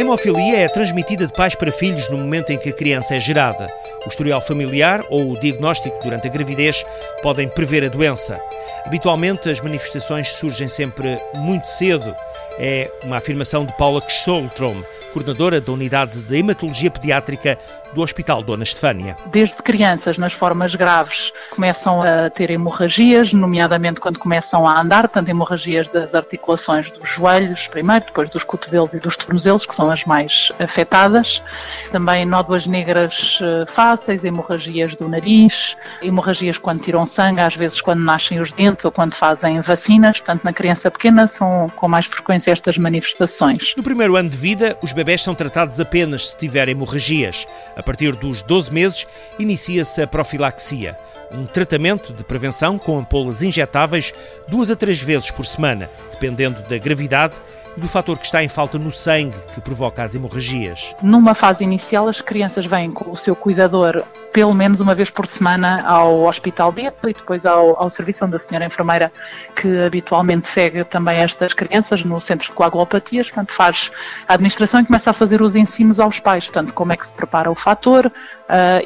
Hemofilia é transmitida de pais para filhos no momento em que a criança é gerada. O historial familiar ou o diagnóstico durante a gravidez podem prever a doença. Habitualmente, as manifestações surgem sempre muito cedo. É uma afirmação de Paula Kstoltrom, coordenadora da Unidade de Hematologia Pediátrica do Hospital Dona Estefânia. Desde crianças, nas formas graves, começam a ter hemorragias, nomeadamente quando começam a andar, portanto, hemorragias das articulações dos joelhos, primeiro, depois dos cotovelos e dos tornozelos, que são as mais afetadas. Também nódoas negras eh, fáceis, hemorragias do nariz, hemorragias quando tiram sangue, às vezes quando nascem os dentes ou quando fazem vacinas. Portanto, na criança pequena são com mais frequência estas manifestações. No primeiro ano de vida, os bebés são tratados apenas se tiverem hemorragias. A partir dos 12 meses, inicia-se a profilaxia, um tratamento de prevenção com ampolas injetáveis duas a três vezes por semana, dependendo da gravidade do fator que está em falta no sangue que provoca as hemorragias. Numa fase inicial, as crianças vêm com o seu cuidador pelo menos uma vez por semana ao hospital dia e depois ao, ao serviço da senhora enfermeira que habitualmente segue também estas crianças no centro de coagulopatias, portanto faz a administração e começa a fazer os ensinos aos pais, portanto como é que se prepara o fator uh,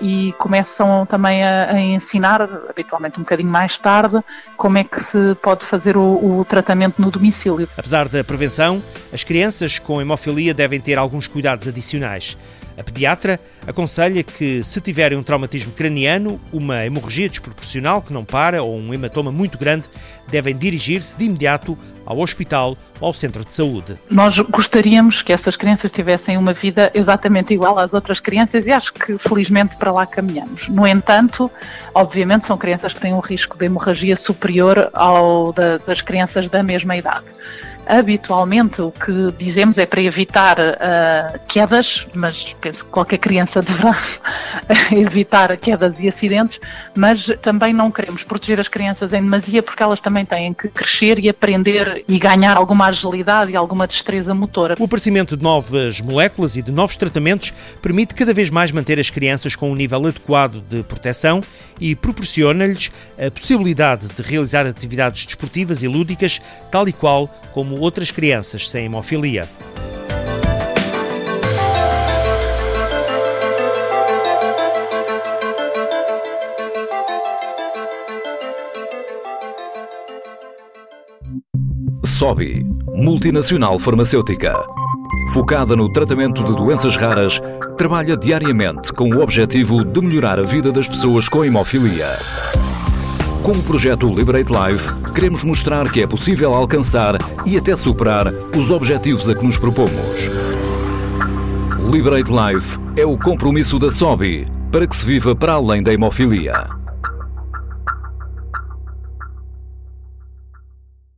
e começam também a, a, ensinar, habitualmente um bocadinho mais tarde, como é que se pode fazer o, o tratamento no domicílio. Apesar da prevenção, as crianças com hemofilia devem ter alguns cuidados adicionais. A pediatra aconselha que, se tiverem um traumatismo craniano, uma hemorragia desproporcional que não para ou um hematoma muito grande, devem dirigir-se de imediato ao hospital ou ao centro de saúde. Nós gostaríamos que essas crianças tivessem uma vida exatamente igual às outras crianças e acho que felizmente para lá caminhamos. No entanto, obviamente são crianças que têm um risco de hemorragia superior ao da, das crianças da mesma idade. Habitualmente o que dizemos é para evitar uh, quedas, mas penso que qualquer criança deverá evitar quedas e acidentes, mas também não queremos proteger as crianças em demasia porque elas também têm que crescer e aprender e ganhar alguma agilidade e alguma destreza motora. O aparecimento de novas moléculas e de novos tratamentos permite cada vez mais manter as crianças com um nível adequado de proteção e proporciona-lhes a possibilidade de realizar atividades desportivas e lúdicas, tal e qual como outras crianças sem hemofilia. SOBI, multinacional farmacêutica. Focada no tratamento de doenças raras, trabalha diariamente com o objetivo de melhorar a vida das pessoas com hemofilia. Com o projeto Liberate Life, queremos mostrar que é possível alcançar e até superar os objetivos a que nos propomos. Liberate Life é o compromisso da SOBI para que se viva para além da hemofilia.